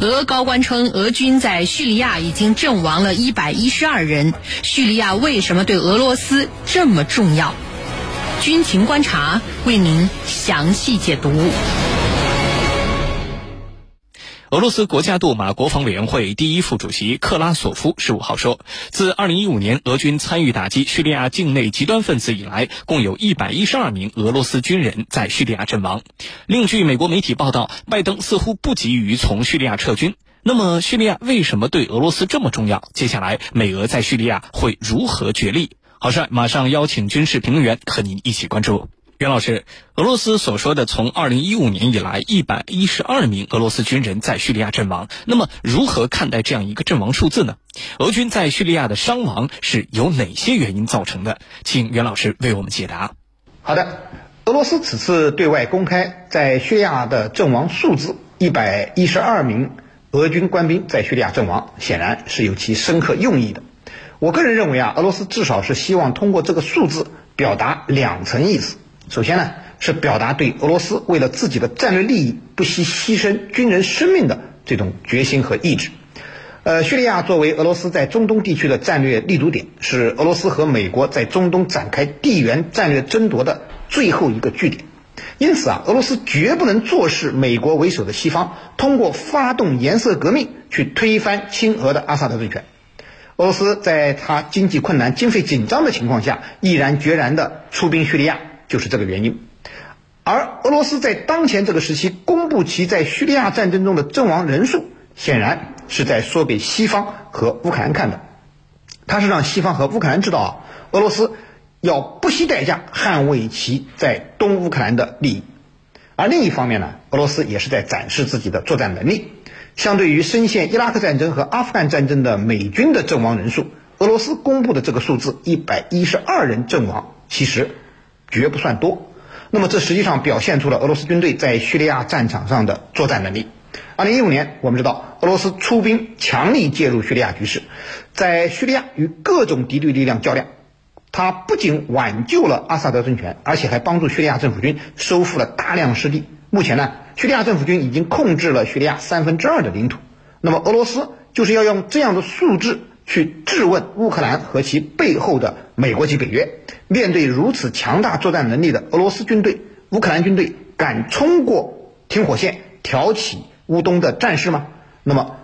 俄高官称，俄军在叙利亚已经阵亡了一百一十二人。叙利亚为什么对俄罗斯这么重要？军情观察为您详细解读。俄罗斯国家杜马国防委员会第一副主席克拉索夫十五号说，自二零一五年俄军参与打击叙利亚境内极端分子以来，共有一百一十二名俄罗斯军人在叙利亚阵亡。另据美国媒体报道，拜登似乎不急于从叙利亚撤军。那么，叙利亚为什么对俄罗斯这么重要？接下来，美俄在叙利亚会如何角力？郝帅马上邀请军事评论员和您一起关注。袁老师，俄罗斯所说的从二零一五年以来一百一十二名俄罗斯军人在叙利亚阵亡，那么如何看待这样一个阵亡数字呢？俄军在叙利亚的伤亡是由哪些原因造成的？请袁老师为我们解答。好的，俄罗斯此次对外公开在叙利亚的阵亡数字一百一十二名俄军官兵在叙利亚阵亡，显然是有其深刻用意的。我个人认为啊，俄罗斯至少是希望通过这个数字表达两层意思。首先呢，是表达对俄罗斯为了自己的战略利益不惜牺牲军人生命的这种决心和意志。呃，叙利亚作为俄罗斯在中东地区的战略立足点，是俄罗斯和美国在中东展开地缘战略争夺的最后一个据点。因此啊，俄罗斯绝不能坐视美国为首的西方通过发动颜色革命去推翻亲俄的阿萨德政权。俄罗斯在他经济困难、经费紧张的情况下，毅然决然地出兵叙利亚。就是这个原因，而俄罗斯在当前这个时期公布其在叙利亚战争中的阵亡人数，显然是在说给西方和乌克兰看的。他是让西方和乌克兰知道啊，俄罗斯要不惜代价捍卫其在东乌克兰的利益。而另一方面呢，俄罗斯也是在展示自己的作战能力。相对于深陷伊拉克战争和阿富汗战争的美军的阵亡人数，俄罗斯公布的这个数字一百一十二人阵亡，其实。绝不算多，那么这实际上表现出了俄罗斯军队在叙利亚战场上的作战能力。二零一五年，我们知道俄罗斯出兵强力介入叙利亚局势，在叙利亚与各种敌对力量较量，他不仅挽救了阿萨德政权，而且还帮助叙利亚政府军收复了大量失地。目前呢，叙利亚政府军已经控制了叙利亚三分之二的领土。那么俄罗斯就是要用这样的数字。去质问乌克兰和其背后的美国及北约，面对如此强大作战能力的俄罗斯军队，乌克兰军队敢冲过停火线挑起乌东的战事吗？那么，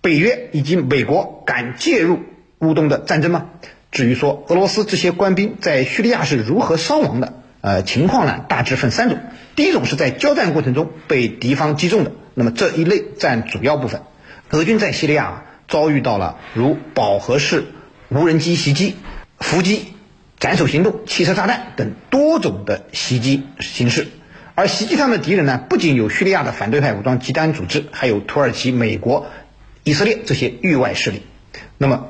北约以及美国敢介入乌东的战争吗？至于说俄罗斯这些官兵在叙利亚是如何伤亡的，呃，情况呢大致分三种。第一种是在交战过程中被敌方击中的，那么这一类占主要部分。俄军在叙利亚。遭遇到了如饱和式无人机袭击、伏击、斩首行动、汽车炸弹等多种的袭击形式，而袭击他们的敌人呢，不仅有叙利亚的反对派武装极端组织，还有土耳其、美国、以色列这些域外势力。那么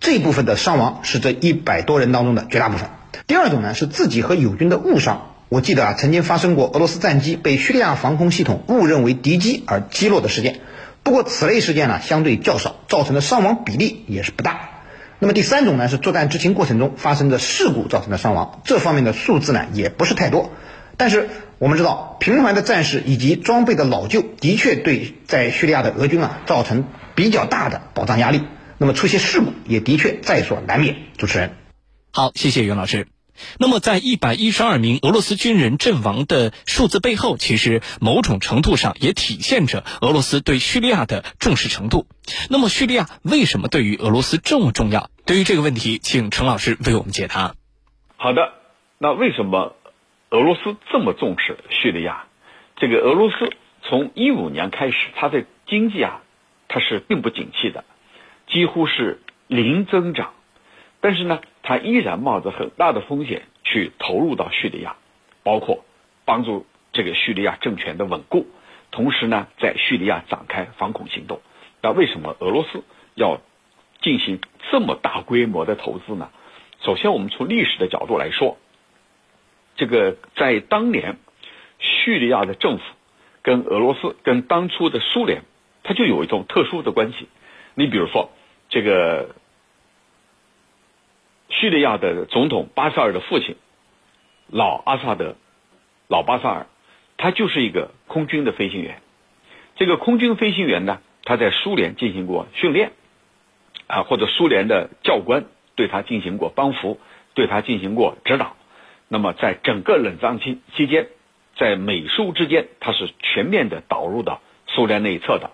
这部分的伤亡是这一百多人当中的绝大部分。第二种呢，是自己和友军的误伤。我记得啊，曾经发生过俄罗斯战机被叙利亚防空系统误认为敌机而击落的事件。不过此类事件呢相对较少，造成的伤亡比例也是不大。那么第三种呢是作战执行过程中发生的事故造成的伤亡，这方面的数字呢也不是太多。但是我们知道，频繁的战事以及装备的老旧，的确对在叙利亚的俄军啊造成比较大的保障压力。那么出现事故也的确在所难免。主持人，好，谢谢袁老师。那么，在一百一十二名俄罗斯军人阵亡的数字背后，其实某种程度上也体现着俄罗斯对叙利亚的重视程度。那么，叙利亚为什么对于俄罗斯这么重要？对于这个问题，请陈老师为我们解答。好的，那为什么俄罗斯这么重视叙利亚？这个俄罗斯从一五年开始，它的经济啊，它是并不景气的，几乎是零增长。但是呢，他依然冒着很大的风险去投入到叙利亚，包括帮助这个叙利亚政权的稳固，同时呢，在叙利亚展开反恐行动。那为什么俄罗斯要进行这么大规模的投资呢？首先，我们从历史的角度来说，这个在当年叙利亚的政府跟俄罗斯跟当初的苏联，它就有一种特殊的关系。你比如说这个。叙利亚的总统巴沙尔的父亲，老阿萨德，老巴萨尔，他就是一个空军的飞行员。这个空军飞行员呢，他在苏联进行过训练，啊，或者苏联的教官对他进行过帮扶，对他进行过指导。那么在整个冷战期期间，在美苏之间，他是全面的导入到苏联那一侧的。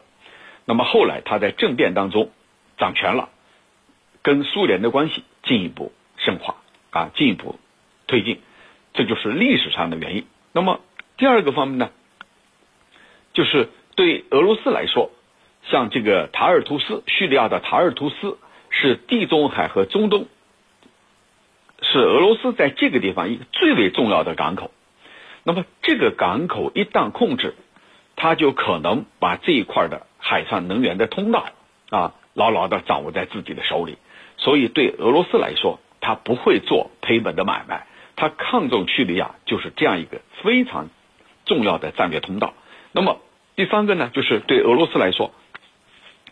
那么后来他在政变当中掌权了，跟苏联的关系进一步深化啊，进一步推进，这就是历史上的原因。那么第二个方面呢，就是对俄罗斯来说，像这个塔尔图斯，叙利亚的塔尔图斯是地中海和中东，是俄罗斯在这个地方一个最为重要的港口。那么这个港口一旦控制，它就可能把这一块的海上能源的通道啊牢牢的掌握在自己的手里。所以对俄罗斯来说，他不会做赔本的买卖。他看中叙利亚就是这样一个非常重要的战略通道。那么第三个呢，就是对俄罗斯来说，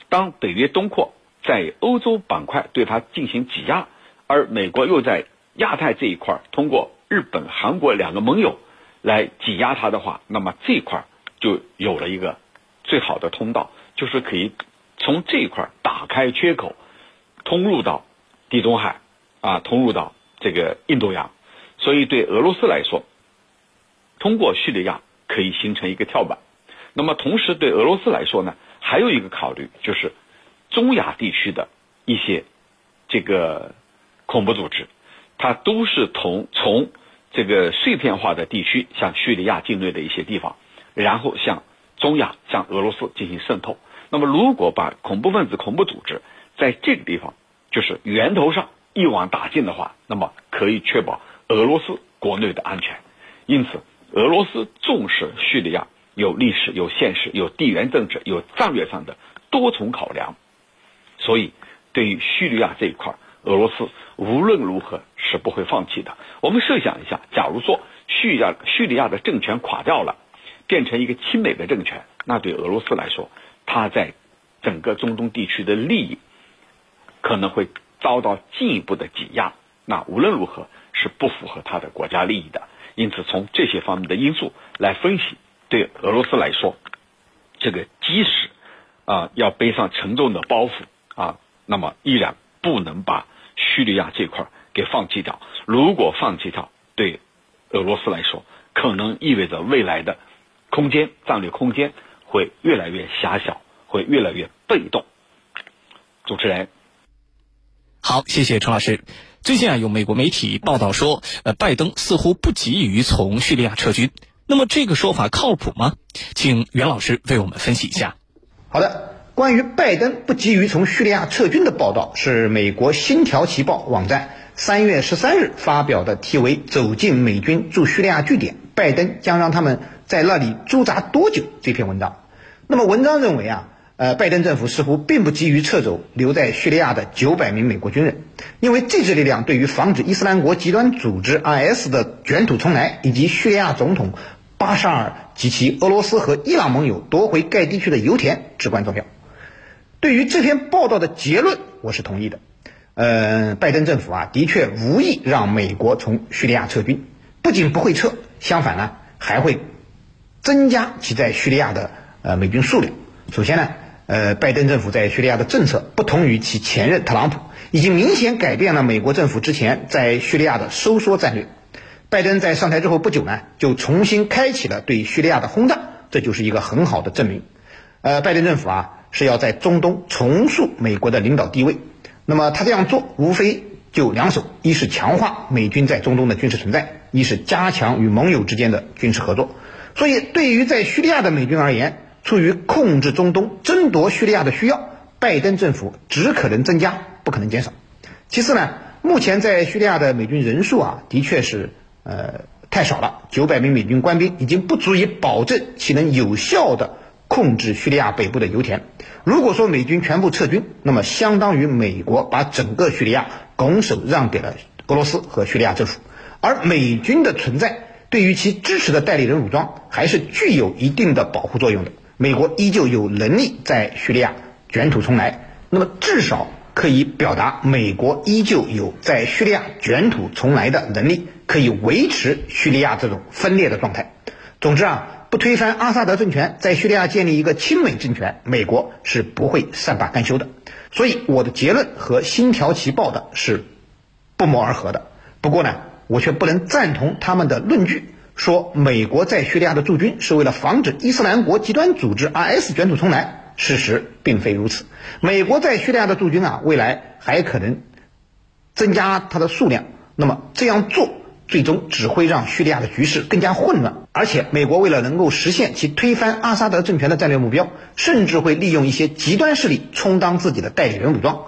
当北约东扩在欧洲板块对他进行挤压，而美国又在亚太这一块通过日本、韩国两个盟友来挤压他的话，那么这一块就有了一个最好的通道，就是可以从这一块打开缺口，通入到地中海啊，通入到这个印度洋。所以，对俄罗斯来说，通过叙利亚可以形成一个跳板。那么，同时对俄罗斯来说呢，还有一个考虑就是，中亚地区的一些这个恐怖组织，它都是从从这个碎片化的地区，像叙利亚境内的一些地方，然后向中亚、向俄罗斯进行渗透。那么，如果把恐怖分子、恐怖组织在这个地方就是源头上一网打尽的话，那么可以确保。俄罗斯国内的安全，因此俄罗斯重视叙利亚，有历史、有现实、有地缘政治、有战略上的多重考量，所以对于叙利亚这一块，俄罗斯无论如何是不会放弃的。我们设想一下，假如说叙利亚叙利亚的政权垮掉了，变成一个亲美的政权，那对俄罗斯来说，它在整个中东地区的利益可能会遭到进一步的挤压。那无论如何。是不符合他的国家利益的，因此从这些方面的因素来分析，对俄罗斯来说，这个即使啊要背上沉重的包袱啊，那么依然不能把叙利亚这块给放弃掉。如果放弃掉，对俄罗斯来说，可能意味着未来的空间战略空间会越来越狭小，会越来越被动。主持人，好，谢谢陈老师。最近啊，有美国媒体报道说，呃，拜登似乎不急于从叙利亚撤军。那么这个说法靠谱吗？请袁老师为我们分析一下。好的，关于拜登不急于从叙利亚撤军的报道，是美国《星条旗报》网站三月十三日发表的，题为《走进美军驻叙利亚据点，拜登将让他们在那里驻扎多久》这篇文章。那么文章认为啊。呃，拜登政府似乎并不急于撤走留在叙利亚的九百名美国军人，因为这支力量对于防止伊斯兰国极端组织 IS 的卷土重来，以及叙利亚总统巴沙尔及其俄罗斯和伊朗盟友夺回该地区的油田至关重要。对于这篇报道的结论，我是同意的。呃，拜登政府啊，的确无意让美国从叙利亚撤军，不仅不会撤，相反呢，还会增加其在叙利亚的呃美军数量。首先呢。呃，拜登政府在叙利亚的政策不同于其前任特朗普，已经明显改变了美国政府之前在叙利亚的收缩战略。拜登在上台之后不久呢，就重新开启了对叙利亚的轰炸，这就是一个很好的证明。呃，拜登政府啊是要在中东重塑美国的领导地位。那么他这样做无非就两手：一是强化美军在中东的军事存在，一是加强与盟友之间的军事合作。所以，对于在叙利亚的美军而言，出于控制中东、争夺叙利亚的需要，拜登政府只可能增加，不可能减少。其次呢，目前在叙利亚的美军人数啊，的确是呃太少了，九百名美军官兵已经不足以保证其能有效的控制叙利亚北部的油田。如果说美军全部撤军，那么相当于美国把整个叙利亚拱手让给了俄罗斯和叙利亚政府，而美军的存在对于其支持的代理人武装还是具有一定的保护作用的。美国依旧有能力在叙利亚卷土重来，那么至少可以表达美国依旧有在叙利亚卷土重来的能力，可以维持叙利亚这种分裂的状态。总之啊，不推翻阿萨德政权，在叙利亚建立一个亲美政权，美国是不会善罢甘休的。所以我的结论和《星条旗报》的是不谋而合的。不过呢，我却不能赞同他们的论据，说美国在叙利亚的驻军是为了防止伊斯兰国极端组织 IS 卷土重来。事实并非如此。美国在叙利亚的驻军啊，未来还可能增加它的数量。那么这样做，最终只会让叙利亚的局势更加混乱。而且，美国为了能够实现其推翻阿萨德政权的战略目标，甚至会利用一些极端势力充当自己的代理人武装。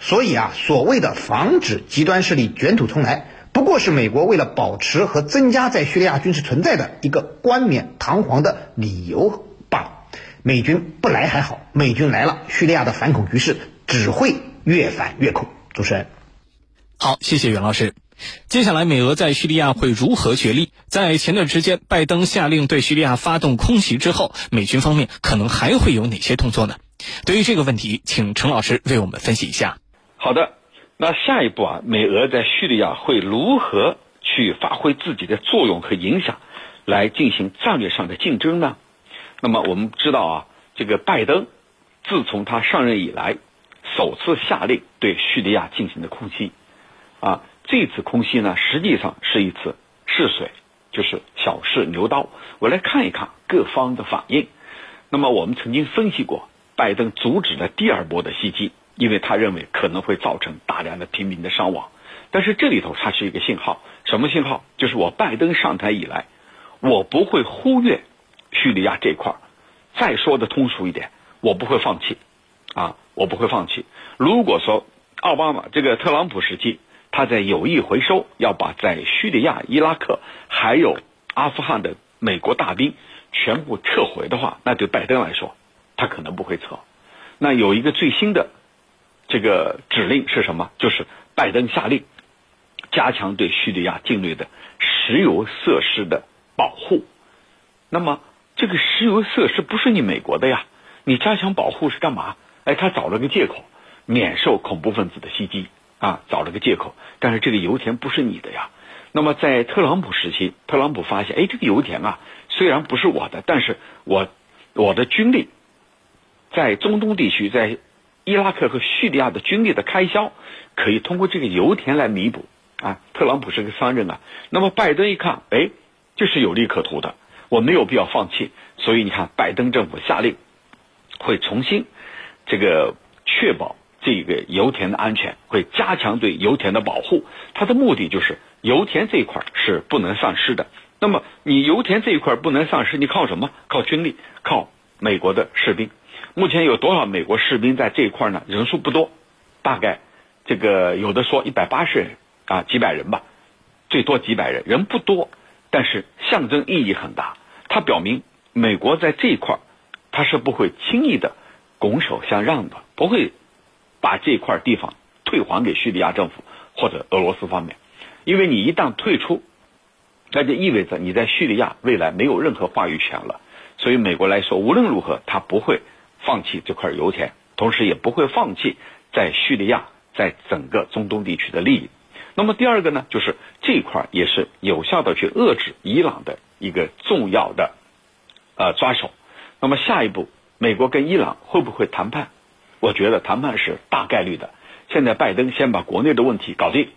所以啊，所谓的防止极端势力卷土重来。不过是美国为了保持和增加在叙利亚军事存在的一个冠冕堂皇的理由罢了。美军不来还好，美军来了，叙利亚的反恐局势只会越反越恐。主持人，好，谢谢袁老师。接下来，美俄在叙利亚会如何决力？在前段时间，拜登下令对叙利亚发动空袭之后，美军方面可能还会有哪些动作呢？对于这个问题，请陈老师为我们分析一下。好的。那下一步啊，美俄在叙利亚会如何去发挥自己的作用和影响，来进行战略上的竞争呢？那么我们知道啊，这个拜登自从他上任以来，首次下令对叙利亚进行的空袭，啊，这次空袭呢，实际上是一次试水，就是小试牛刀。我来看一看各方的反应。那么我们曾经分析过，拜登阻止了第二波的袭击。因为他认为可能会造成大量的平民的伤亡，但是这里头它是一个信号，什么信号？就是我拜登上台以来，我不会忽略叙利亚这一块儿。再说的通俗一点，我不会放弃，啊，我不会放弃。如果说奥巴马这个特朗普时期，他在有意回收，要把在叙利亚、伊拉克还有阿富汗的美国大兵全部撤回的话，那对拜登来说，他可能不会撤。那有一个最新的。这个指令是什么？就是拜登下令加强对叙利亚境内的石油设施的保护。那么，这个石油设施不是你美国的呀？你加强保护是干嘛？哎，他找了个借口，免受恐怖分子的袭击啊，找了个借口。但是这个油田不是你的呀。那么在特朗普时期，特朗普发现，哎，这个油田啊，虽然不是我的，但是我我的军力在中东地区在。伊拉克和叙利亚的军力的开销可以通过这个油田来弥补啊。特朗普是个商人啊，那么拜登一看，哎，这是有利可图的，我没有必要放弃。所以你看，拜登政府下令会重新这个确保这个油田的安全，会加强对油田的保护。它的目的就是油田这一块是不能丧失的。那么你油田这一块不能丧失，你靠什么？靠军力，靠美国的士兵。目前有多少美国士兵在这一块呢？人数不多，大概这个有的说一百八十人啊，几百人吧，最多几百人，人不多，但是象征意义很大。它表明美国在这一块，它是不会轻易的拱手相让的，不会把这块地方退还给叙利亚政府或者俄罗斯方面，因为你一旦退出，那就意味着你在叙利亚未来没有任何话语权了。所以美国来说，无论如何，他不会。放弃这块油田，同时也不会放弃在叙利亚在整个中东地区的利益。那么第二个呢，就是这块也是有效的去遏制伊朗的一个重要的呃抓手。那么下一步，美国跟伊朗会不会谈判？我觉得谈判是大概率的。现在拜登先把国内的问题搞定，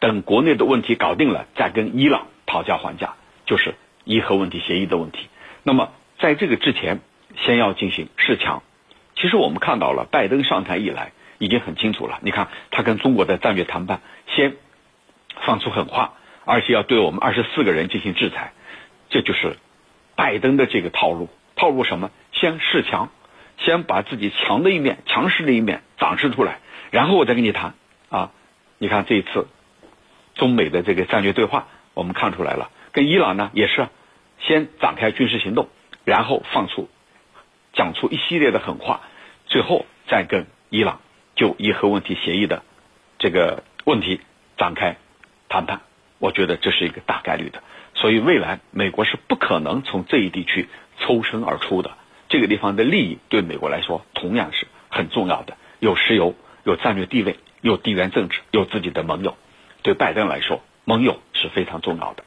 等国内的问题搞定了，再跟伊朗讨价还价，就是伊核问题协议的问题。那么在这个之前。先要进行示强，其实我们看到了，拜登上台以来已经很清楚了。你看，他跟中国的战略谈判，先放出狠话，而且要对我们二十四个人进行制裁，这就是拜登的这个套路。套路什么？先示强，先把自己强的一面、强势的一面展示出来，然后我再跟你谈。啊，你看这一次中美的这个战略对话，我们看出来了，跟伊朗呢也是先展开军事行动，然后放出。讲出一系列的狠话，最后再跟伊朗就伊核问题协议的这个问题展开谈判，我觉得这是一个大概率的。所以未来美国是不可能从这一地区抽身而出的。这个地方的利益对美国来说同样是很重要的，有石油，有战略地位，有地缘政治，有自己的盟友。对拜登来说，盟友是非常重要的。